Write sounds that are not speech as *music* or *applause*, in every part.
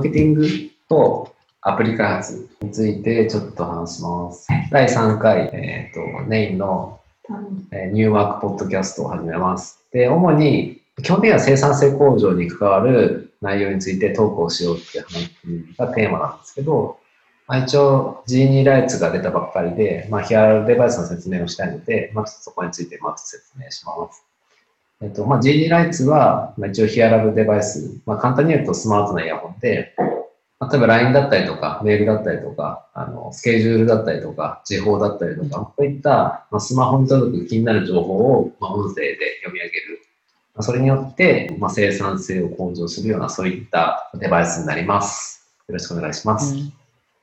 ーケティングとアプリ開発についてちょっと話します。第3回、えっ、と、ネインの、えーニューワークポッドキャストを始めます。で、主に、基本的には生産性向上に関わる内容について投稿しようっていう話がテーマなんですけど、まあ、一応 G2 ライツが出たばっかりで、まあ、ヒアラルデバイスの説明をしたいので、まあ、そこについてまず説明します。えっと、まあ、G2 ライツは、まあ、一応ヒアラルデバイス、まあ、簡単に言うとスマートなイヤホンで、まあ例えば LINE だったりとか、メールだったりとか、あの、スケジュールだったりとか、時報だったりとか、そういった、まあ、スマホに届く気になる情報を、まあ、音声で読み上げる。まあそれによって、まあ、生産性を向上するような、そういったデバイスになります。よろしくお願いします。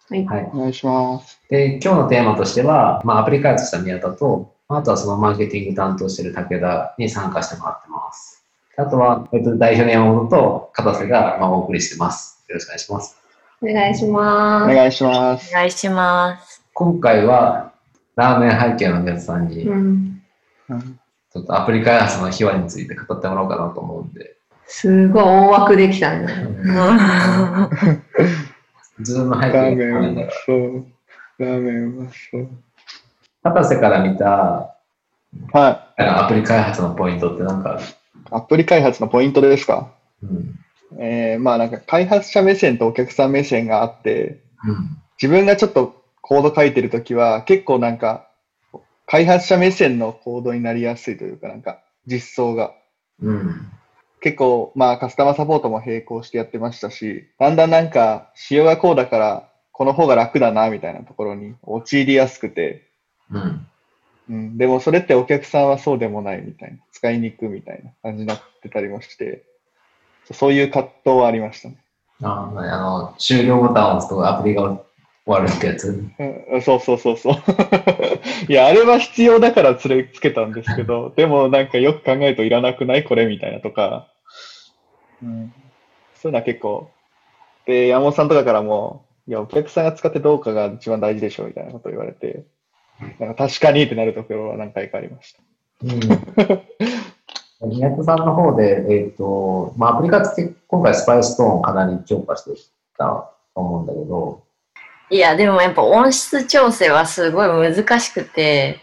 はい。はい。お願いします。で、今日のテーマとしては、まあ、アプリ開発した宮田と、あとはそのマーケティング担当している武田に参加してもらってます。あとは、えっと、代表の山本と片瀬が、まあ、お送りしてます。よろしくお願いします。お願いしおます。願いしますお。願いします。今回は、ラーメン背景の宮田さんに、うん。うんちょっとアプリ開発の秘話について語ってもらおうかなと思うんで、すごい大枠できたね。ズーム背ラー景メンうまそう。ラーメンうまそう。片瀬から見たはあのアプリ開発のポイントってなんかある、い。アプリ開発のポイントですか？うん。えー、まあなんか開発者目線とお客さん目線があって、うん。自分がちょっとコード書いてるときは結構なんか開発者目線のコードになりやすいというかなんか実装が。うん。結構まあカスタマーサポートも並行してやってましたし、だんだんなんか仕様がこうだからこの方が楽だなみたいなところに陥りやすくて、うん。うん、でもそれってお客さんはそうでもないみたいな、使いにくみたいな感じになってたりもして、そういう葛藤はありましたね。ああの、終了ボタンを押すとアプリが終わるってやつ。うん、そうそうそうそう。*laughs* いや、あれは必要だからつれつけたんですけど、*laughs* でもなんかよく考えるといらなくない？これみたいなとか、うん、そういうのは結構、で、山本さんとかからも、いや、お客さんが使ってどうかが一番大事でしょみたいなことを言われて、なんか確かにってなるところは何回かありました。うん。宮田さんの方で、えっ、と、まあ、アプリ開発って今回スパイストーンをかなり強化してきたと思うんだけど、いや、でもやっぱ音質調整はすごい難しくて、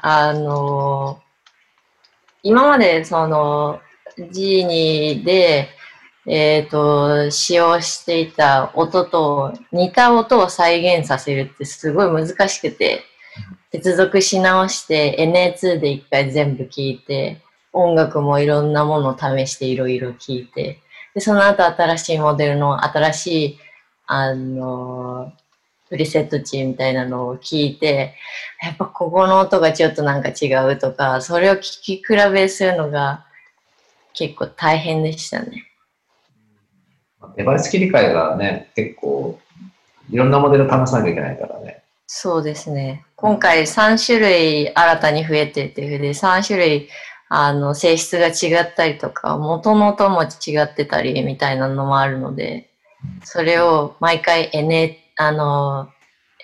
あの今までその G2 で、えっ、と、使用していた音と似た音を再現させるってすごい難しくて、接続し直して NA2 で一回全部聞いて、音楽もいろんなものを試していろいろ聞いて、で、その後新しいモデルの新しい、あのプリセット値みたいなのを聞いて、やっぱここの音がちょっとなんか違うとか、それを聞き比べするのが結構大変でしたね。デバイス切り替えがね、結構、いろんなモデル試さなきゃいけないからね。そうですね。今回3種類新たに増えてて、で、3種類、あの、性質が違ったりとか、元の音も違ってたりみたいなのもあるので、それを毎回 NA、あの、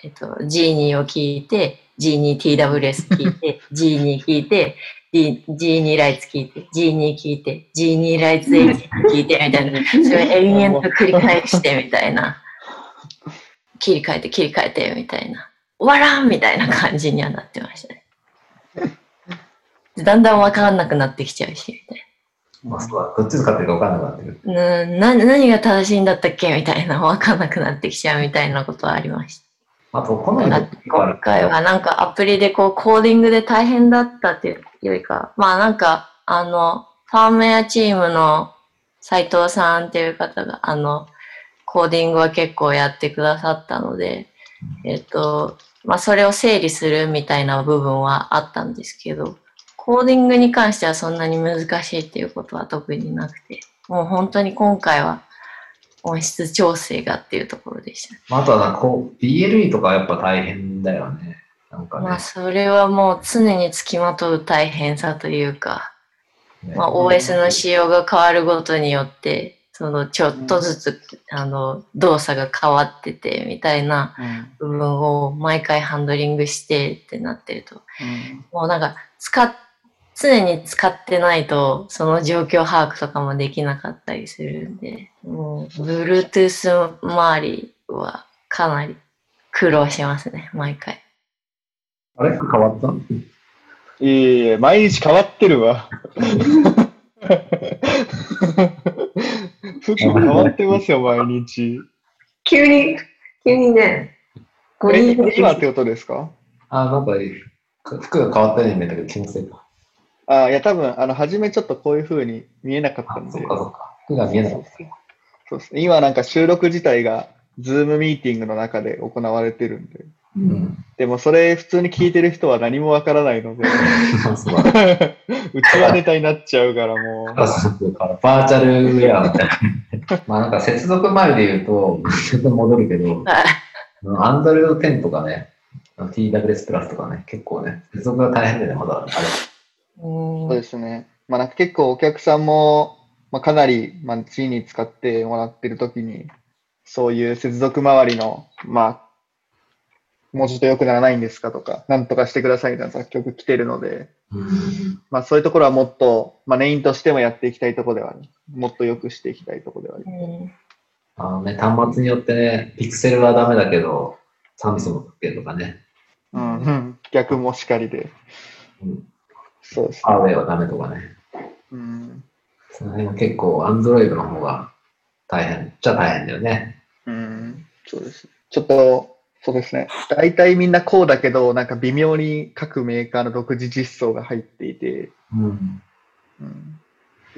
えっと、G2 を聞いて、G2TWS 聞いて、*laughs* G2 聞いて、G- G2 ライツ聞いて、G2 聞いて、G2 ライツ H 聞いてみたいな、それを延々と繰り返してみたいな。*laughs* 切り替えて切り替えてみたいな。終わらんみたいな感じにはなってましたね。でだんだん分かんなくなってきちゃうし、みたいまあ、そうだどっち使ってるか分かんなくなってくる。な。な何が正しいんだったっけみたいな、分かんなくなってきちゃうみたいなことはありました。あと、好みだのって今回はなんかアプリでこうコーディングで大変だったっていうよりか、まあなんかあの、ファームウェアチームの斉藤さんっていう方があの、コーディングは結構やってくださったので、えっと、まあそれを整理するみたいな部分はあったんですけど、コーディングに関してはそんなに難しいっていうことは特になくて、もう本当に今回は音質調整がっていうところでした。まあ、あとはなんかこう、BLE とかはやっぱ大変だよね。なんかね。まあ、それはもう常につきまとう大変さというか、ねまあ、OS の仕様が変わるごとによって、そのちょっとずつ、あの、動作が変わってて、みたいな部分を毎回ハンドリングしてってなってると、もうなんか、使っ、常に使ってないと、その状況把握とかもできなかったりするんで、もう、Bluetooth 周りはかなり苦労しますね、毎回。あれ？変わったいえいえ、毎日変わってるわ。服変わってますよ、毎日。急に、急にね、5え人で今ってことですか？あ、なんか、服が変わったように見えたけど、気のせいか。あいや、多分、あの、初めちょっとこういう風に見えなかったあん、で。そっかそっか。服が見えなかった。そうですね。今なんか収録自体が、ズームミーティングの中で行われてるんで。うん。でもそれ普通に聞いてる人は何もわからないので、そ *laughs* うちはネタになっちゃうからもう。バーチャルウェアみたいな。まあなんか接続前で言うと、ちょっと戻るけど、アンドロイド10とかね、TWS プラスとかね、結構ね、接続が大変でね、まだあれ。うんそうですね。まあなんか結構お客さんも、まあ、かなり、まあ、G に使ってもらってるときに、そういう接続周りの、まあ、もうちょっと良くならないんですかとか、なんとかしてくださいみたいな作曲来てるので、うん。まあそういうところはもっと、まあメインとしてもやっていきたいところではある。もっと良くしていきたいところではある。うんあのね、端末によってね、ピクセルはダメだけど、サムスンの時計とかね、うん、うん。逆もしかりで。うん、そうですハーウェイはダメとかね。うん。その辺は結構、アンドロイドの方が大変っちゃ大変だよね。うん。そうです。ちょっと、そうですね。大体みんなこうだけど、なんか微妙に各メーカーの独自実装が入っていて、うん。うん、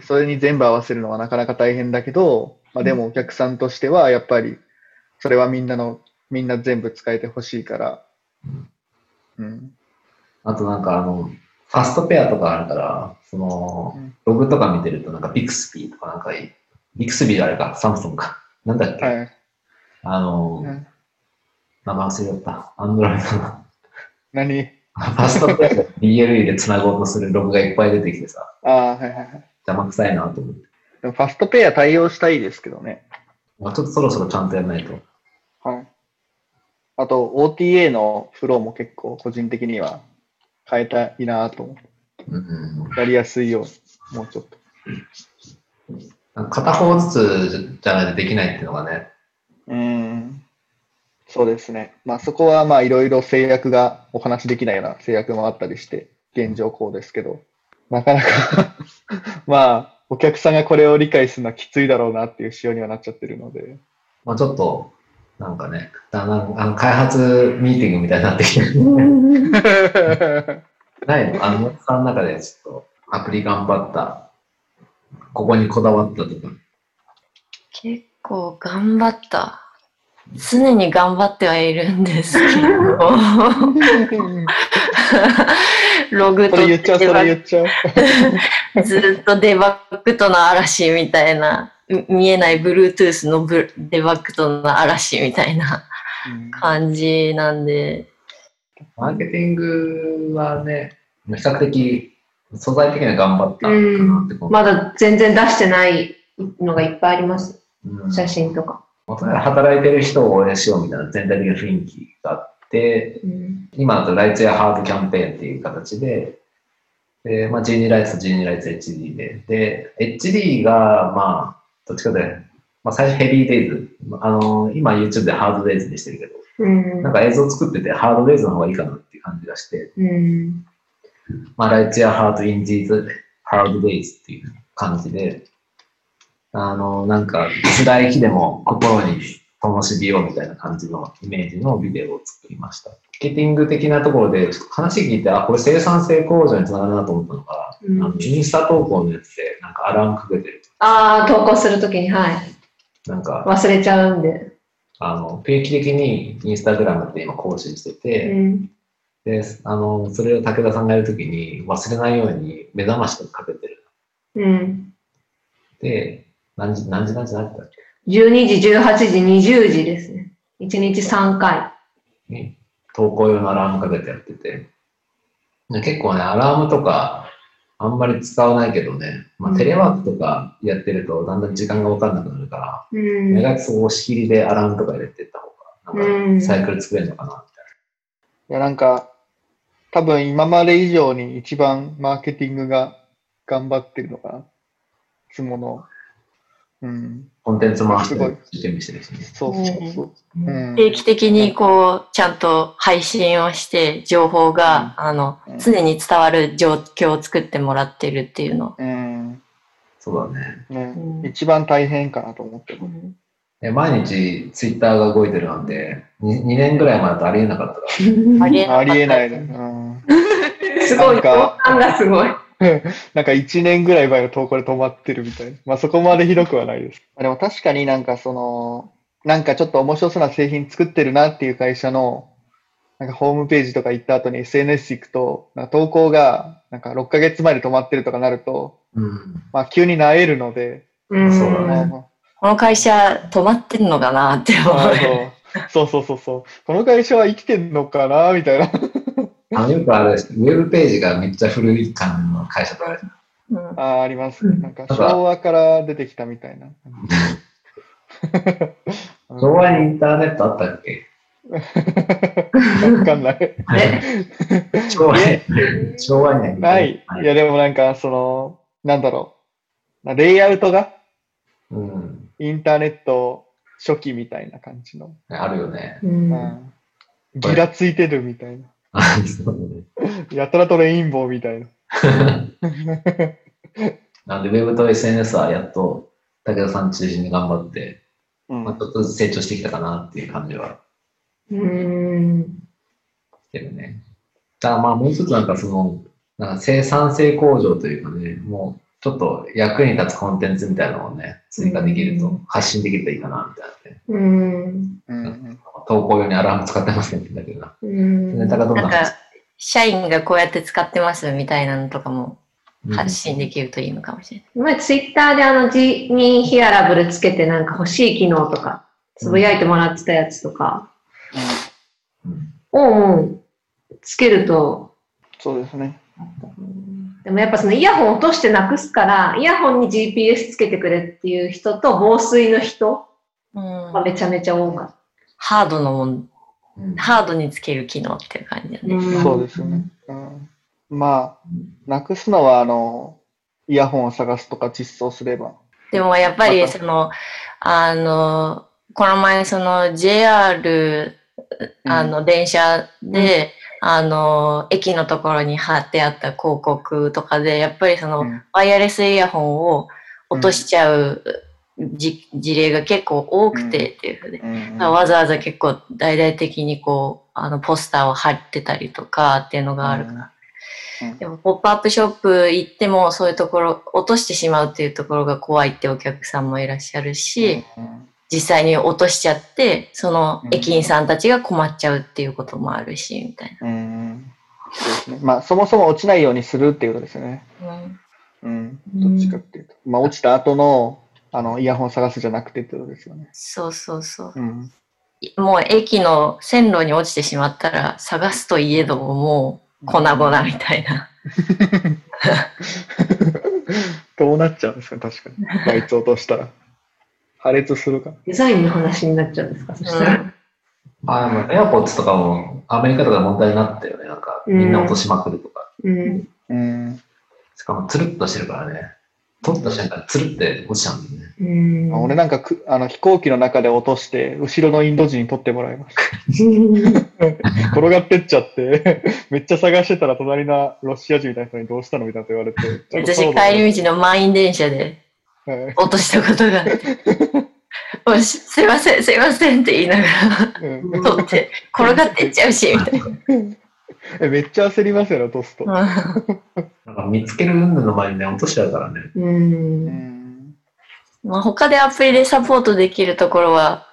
それに全部合わせるのはなかなか大変だけど、まあでもお客さんとしてはやっぱり、それはみんなの、みんな全部使えてほしいから、うん。あとなんかあの、ファストペアとかあるから、そのうん、ログとか見てるとなんかビクスビーとかなんかいい、ビクスビーあれか、サムソンか。なんだっけ、はい。あの、うん名前忘れちゃった。アンドロイドの。何？ファストペアで DLE で繋ごうとするログがいっぱい出てきてさ、ああ、はいはいはい。邪魔くさいなと思って。でもファストペア対応したいですけどね。まあ、ちょっとそろそろちゃんとやらないと。はい。あと、OTA のフローも結構個人的には変えたいなと思って。うんうんやりやすいよう、もうちょっと。うん、片方ずつじゃないとできないっていうのがね、うん。そうですね。まあそこはまあいろいろ制約がお話しできないような制約もあったりして、現状こうですけど、なかなか *laughs* まあお客さんがこれを理解するのはきついだろうなっていう仕様にはなっちゃってるので。まあ、ちょっと、なんかね、だんだんあの開発ミーティングみたいになってきてる。*laughs* ないの？あの、さんの中でちょっとアプリ頑張った、ここにこだわったとか。結構頑張った。常に頑張ってはいるんですけど、*laughs* ログとそれ言っちゃう、それ言っちゃう。*laughs* ずっとデバッグとの嵐みたいな、み見えない Bluetooth のブデバッグとの嵐みたいな感じなんで、マーケティングはね、比較的素材的には頑張ったかなって思う。まだ全然出してないのがいっぱいあります。うん写真とか。働いてる人を応援しようみたいな全体的な雰囲気があって、うん。今だとライツやハードキャンペーンっていう形で、で、まあ、G2 ライツと G2 ライツ HD で、で、HD が、まあ、どっちかで、まあ、最初ヘビーデイズ、あの、今 YouTube でハードデイズにしてるけど、うん。なんか映像作っててハードデイズの方がいいかなっていう感じがして、うん。まあ、ライツやハードインジーズ、ハードデイズっていう感じで、あの、なんか、辛い日でも心に灯火をみたいな感じのイメージのビデオを作りました。マーケティング的なところで、ちょっと話聞いて、あ、これ生産性向上につながるなと思ったのが、うんあのインスタ投稿のやつで、なんかアラームかけてる。ああ、投稿するときに、はい。なんか、忘れちゃうんで。あの、定期的にインスタグラムって今更新してうて、ん。で、あの、それを武田さんがやるときに忘れないように目覚ましとかかけてる。うん。で、何時、何時何時何時だっけ？12時、18時、20時ですね。1日3回。に投稿用のアラームかけてやってて、で結構ね、アラームとかあんまり使わないけどね、まあ、テレワークとかやってるとだんだん時間が分かんなくなるから、うん。目がそこを仕切りでアラームとか入れてった方が、なんかサイクル作れるのかなみたいいや、なんか、多分今まで以上に一番マーケティングが頑張ってるのかな。いつもの。うん。コンテンツもすごい準備してるしね。そうそうそう。うん。定期的にこう、ちゃんと配信をして、情報が、あのうん、常に伝わる状況を作ってもらってるっていうの。うん。そうだね。ねうん一番大変かなと思ってる。え毎日ツイッターが動いてるなんて、2, 2年ぐらい前だとありえなかったから。ありえなかったありえないね。うん。*laughs* すごい、感がすごい。*laughs* なんか1年ぐらい前の投稿で止まってるみたいな。まあそこまでひどくはないです。でも確かになんかその、なんかちょっと面白そうな製品作ってるなっていう会社の、なんかホームページとか行った後に SNS 行くと、なんか投稿がなんか6ヶ月前で止まってるとかなると、うん。まあ急に萎えるので、うんそうだねまあこの会社止まってんのかなって思あう。のそうそうそうそう。この会社は生きてんのかなみたいな。あのよくある、ウェブページがめっちゃ古い感の会社とかある。うんあーありますね。なんか昭和から出てきたみたいな。*laughs* 昭和にインターネットあったっけ？わかんない。え昭和に、昭和にはい。いや、でもなんか、その、なんだろう。レイアウトが？うん。インターネット初期みたいな感じの。あるよね。うんうんギラついてるみたいな。あそうだねやたらとレインボーみたいな。*laughs* なんで、ウェブと SNS はやっと武田さん中心に頑張って、うんまあ、ちょっとずつ成長してきたかなっていう感じはうん。してるね。ただまあもう一つなんかその、なんか生産性向上というかね、もうちょっと役に立つコンテンツみたいなのをね、追加できると、うん発信できるといいかな、みたいなね。うん。うん投稿用にアラーム使ってますねって言うんだけどな。うん。ネタがどんななんか、社員がこうやって使ってますみたいなのとかもうん発信できるといいのかもしれない。前ツイッターであの G にヒアラブルつけてなんか欲しい機能とか、つぶやいてもらってたやつとかうんをもうつけると、そうですね。でもやっぱそのイヤホン落としてなくすから、イヤホンに GPS つけてくれっていう人と防水の人うんがめちゃめちゃ多かっハードのもん、うんハードにつける機能っていう感じだた。ね。んそうですよね。うんまあ、なくすのは、あの、イヤホンを探すとか実装すれば。でもやっぱりその、あの、この前その JR、あの電車で、あの、駅のところに貼ってあった広告とかで、やっぱりその、うんワイヤレスイヤホンを落としちゃうじ、事例が結構多くてっていうふうで、うんわざわざ結構大々的にこう、あの、ポスターを貼ってたりとかっていうのがあるから。うんでも、ポップアップショップ行っても、そういうところ、落としてしまうっていうところが怖いってお客さんもいらっしゃるし、うん実際に落としちゃって、そのうん駅員さんたちが困っちゃうっていうこともあるし、みたいうんそうですね。まあ、そもそも落ちないようにするっていうことですよね。な。うんうん。うんどっちかっていうと。まあ、落ちた後の、あの、イヤホン探すじゃなくてってことですよね。そうそうそう。うん。もう駅の線路に落ちてしまったら、探すといえどももう粉々みたいな。*laughs* どうなっちゃうんですか、確かに。あいつ落としたら。破裂するか。デザインの話になっちゃうんですか？そしたら。あ、でもエアポッツとかもアメリカとかで問題になったよね。なんか、みんな落としまくるとか。うん。うん。しかも、つるっとしてるからね。取った瞬間、つるって落ちちゃうんだよね。うん。まあ俺なんかくあの飛行機の中で落として、後ろのインド人に取ってもらいました。*laughs* 転がってっちゃって、めっちゃ探してたら隣のロシア人みたいな人にどうしたのみたいなこと言われて。*laughs* 私帰り道の満員電車ではい落としたことがあって。*laughs* もうしすいません、すいませんって言いながらうん取って、転がってっちゃうし、みたいな。えめっちゃ焦りますよね、落とすと。うんなんか見つける云々の前にね、落としちゃうからね。う。うんんまあ、他でアプリでサポートできるところは、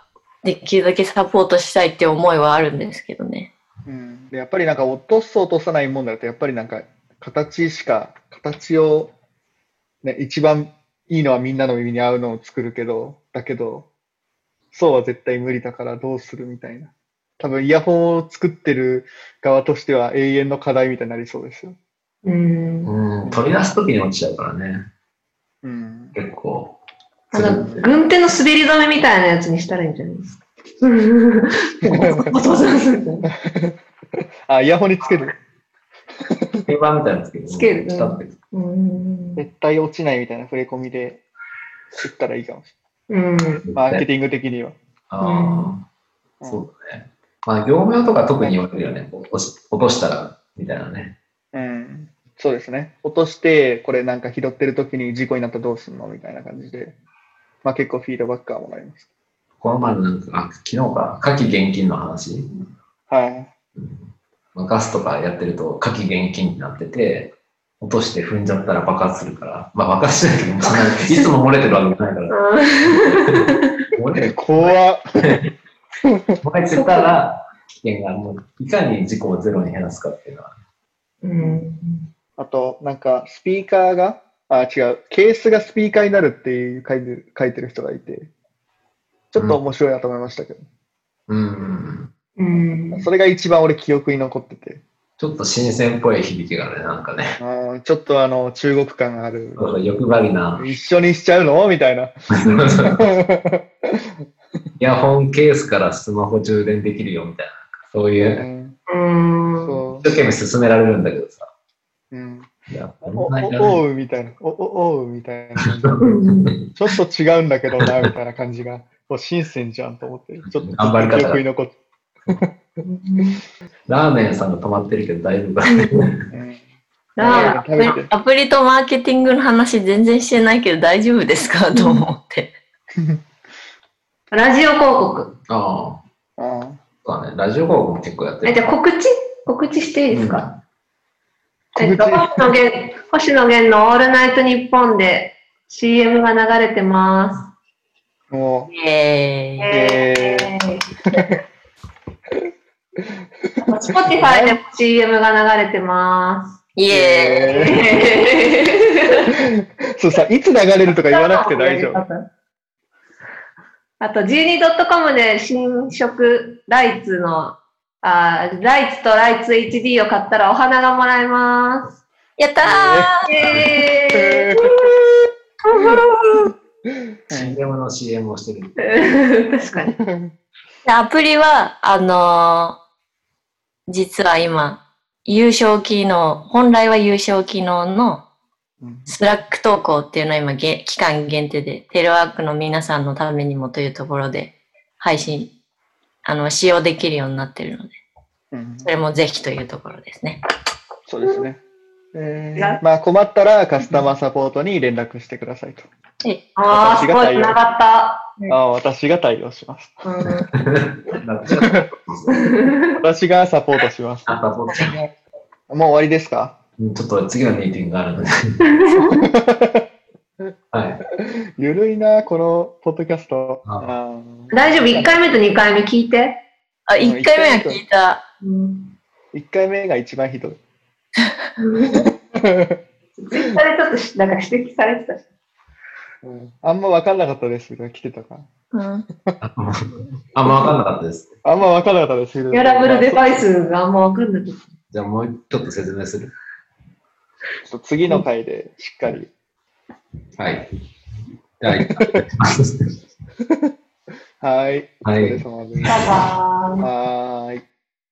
できるだけサポートしたいって思いはあるんですけどね。うんでやっぱりなんか落とす落とさないもんだと、やっぱりなんか形しか、形を、ね、一番いいのはみんなの耳に合うのを作るけど、だけど、そうは絶対無理だからどうするみたいな。多分イヤホンを作ってる側としては永遠の課題みたいになりそうですよ。うん。うん、取り出すときに落ちちゃうからね。うん。結構。あの、軍手の滑り止めみたいなやつにしたらいいんじゃないですか。*laughs* あ、イヤホンにつける。鍵盤みたいなのつける。つける。絶対落ちないみたいな触れ込みで打ったらいいかもしうん。れない。マーケティング的には。ああ、そうだね。まあ、業務用とか特に言われるよね。落とし落としたら、みたいなね。うん。そうですね。落として、これなんか拾ってる時に事故になったらどうすんのみたいな感じで。まあ結構フィードバックはもらいます。この前のなんか、あ、昨日か、夏季現金の話？はい。まあガスとかやってると、夏季現金になってて、落として踏んじゃったら爆発するから、まあ爆発しないけど、*laughs* いつも漏れてるわけじゃないから、漏れる怖っ。*laughs* 漏れてたら、危険が、もう、いかに事故をゼロに減らすかっていうのは、うん。あと、なんか、スピーカーが、あ、違う、ケースがスピーカーになるっていう書いてる書いてる人がいて、ちょっと面白いなと思いましたけど、うん、うん。それが一番俺記憶に残ってて、ちょっと新鮮っぽい響きがあるね、なんかね。あーちょっとあの、中国感がある。そうそう欲張りな。一緒にしちゃうの？みたいな。*laughs* イヤホンケースからスマホ充電できるよみたいな、そういうう、ん一生懸命勧められるんだけどさ。う。うん。いや、お、お、うみたいな。お、お、おうみたいな感じ。*laughs* ちょっと違うんだけどな、みたいな感じが、こう新鮮じゃんと思って、ちょっと頑張り残って。*laughs* ラーメンさんが止まってるけど大丈夫かうんラ食べて。アプリとマーケティングの話全然してないけど大丈夫ですか？と思って。ラジオ広告。ああ、あそうだね。ラジオ広告も結構やってえ、る。じゃあ告知？告知していいですか、うんえっと、星野源、星野源のオールナイトニッポンで CM が流れてまあ、もイエす。ーイ。え Spotify でも CM が流れてます。イエーイ。う、そうさ、いつ流れるとか言わなくて大丈夫。あと、12.com で新色ライツの、あーライツとライツ HD を買ったらお花がもらえます。やったーえー CM *laughs* の CM をしてる。確かに。でアプリは、あのー実は今、有償機能、本来は有償機能のうん Slack 投稿っていうのは今げ、期間限定で、テレワークの皆さんのためにもというところで、配信、あの、使用できるようになっているので、うんそれもぜひというところですね。そうですね。えやー、まあ困ったらカスタマーサポートに連絡してくださいと。えあー、すごい、繋がった。ああ私が対応します。うん *laughs* 私がサポートします。あサポートもう終わりですか？うんちょっと次のミーティングがあるので。*laughs* はい。ゆるいな、このポッドキャスト。ああ大丈夫、1回目と2回目聞いて。あ、1回目は聞いた。うん1回目が一番ひどい。*laughs* ツイッターでちょっとしなんか指摘されてたし。うんあんま分かんなかったですが来てたから。うん。あんま分かんなかったです。あんま分かんなかったです。ウェアラブルデバイスがあんまわかんない。じゃあもうちょっと説明する。ちょっと次の回でしっかり。はい。はい。*laughs* はいお疲れ様です。バイバーイ。はーい。